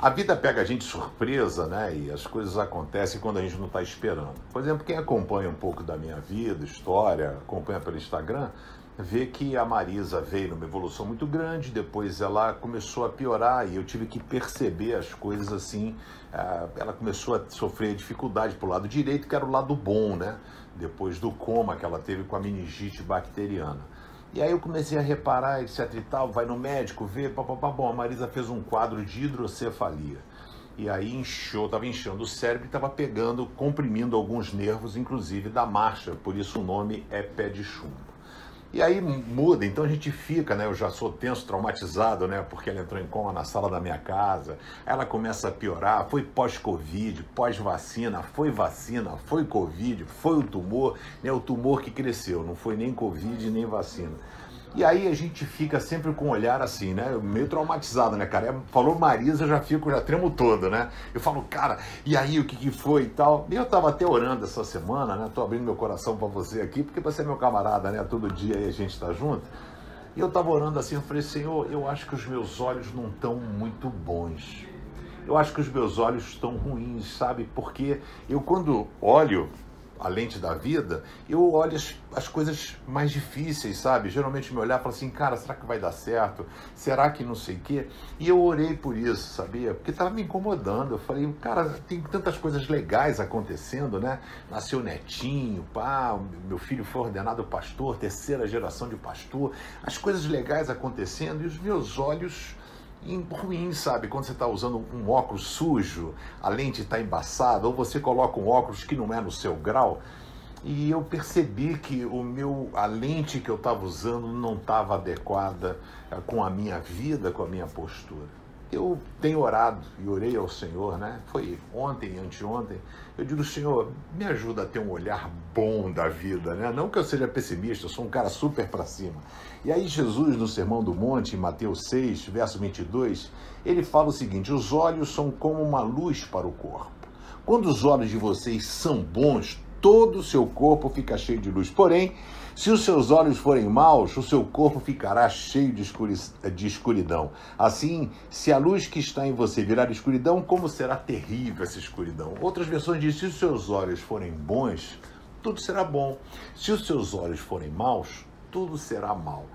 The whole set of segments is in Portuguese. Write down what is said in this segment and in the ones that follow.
A vida pega a gente surpresa, né? E as coisas acontecem quando a gente não está esperando. Por exemplo, quem acompanha um pouco da minha vida, história, acompanha pelo Instagram, vê que a Marisa veio numa evolução muito grande, depois ela começou a piorar e eu tive que perceber as coisas assim. Ah, ela começou a sofrer dificuldade para o lado direito, que era o lado bom, né? Depois do coma que ela teve com a meningite bacteriana. E aí eu comecei a reparar, etc e tal, vai no médico, vê, papapá, bom, a Marisa fez um quadro de hidrocefalia. E aí inchou, estava inchando o cérebro e estava pegando, comprimindo alguns nervos, inclusive da marcha, por isso o nome é pé de chumbo. E aí muda, então a gente fica, né? Eu já sou tenso, traumatizado, né? Porque ela entrou em coma na sala da minha casa. Ela começa a piorar, foi pós-Covid, pós-vacina, foi vacina, foi Covid, foi o tumor, né? O tumor que cresceu, não foi nem Covid nem vacina. E aí a gente fica sempre com um olhar assim, né? Meio traumatizado, né, cara? Falou Marisa, eu já fico, já tremo todo, né? Eu falo, cara, e aí o que, que foi e tal? E eu tava até orando essa semana, né? Tô abrindo meu coração para você aqui, porque você é meu camarada, né? Todo dia aí a gente tá junto. E eu tava orando assim, eu falei, Senhor, eu acho que os meus olhos não estão muito bons. Eu acho que os meus olhos estão ruins, sabe? Porque eu quando olho a lente da vida, eu olho as, as coisas mais difíceis, sabe? Geralmente me olhar e falar assim, cara, será que vai dar certo? Será que não sei o quê? E eu orei por isso, sabia? Porque estava me incomodando. Eu falei, cara, tem tantas coisas legais acontecendo, né? Nasceu netinho, pá, meu filho foi ordenado pastor, terceira geração de pastor, as coisas legais acontecendo e os meus olhos ruim, sabe? Quando você está usando um óculos sujo, a lente está embaçada, ou você coloca um óculos que não é no seu grau. E eu percebi que o meu, a lente que eu estava usando não estava adequada eh, com a minha vida, com a minha postura eu tenho orado e orei ao Senhor, né? Foi ontem, anteontem. Eu digo, Senhor, me ajuda a ter um olhar bom da vida, né? Não que eu seja pessimista, eu sou um cara super para cima. E aí Jesus, no Sermão do Monte, em Mateus 6, verso 22, ele fala o seguinte: os olhos são como uma luz para o corpo. Quando os olhos de vocês são bons, todo o seu corpo fica cheio de luz. Porém, se os seus olhos forem maus, o seu corpo ficará cheio de, escuridão. Assim, se a luz que está em você virar escuridão, como será terrível essa escuridão? Outras versões dizem: se os seus olhos forem bons, tudo será bom. Se os seus olhos forem maus, tudo será mal.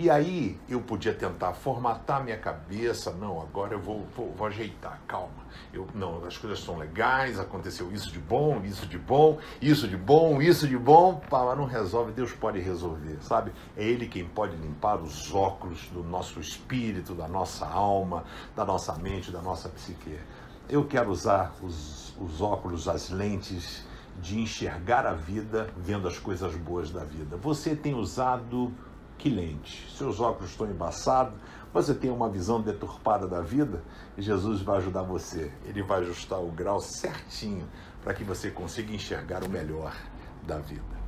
E aí eu podia tentar formatar minha cabeça, não, agora eu vou, vou, vou, ajeitar, calma. Eu, não, as coisas são legais, aconteceu isso de bom, isso de bom, isso de bom, isso de bom, mas não resolve, Deus pode resolver, sabe? É Ele quem pode limpar os óculos do nosso espírito, da nossa alma, da nossa mente, da nossa psique. Eu quero usar os, os óculos, as lentes de enxergar a vida vendo as coisas boas da vida. Você tem usado que lente? Seus óculos estão embaçados, você tem uma visão deturpada da vida e Jesus vai ajudar você. Ele vai ajustar o grau certinho para que você consiga enxergar o melhor da vida.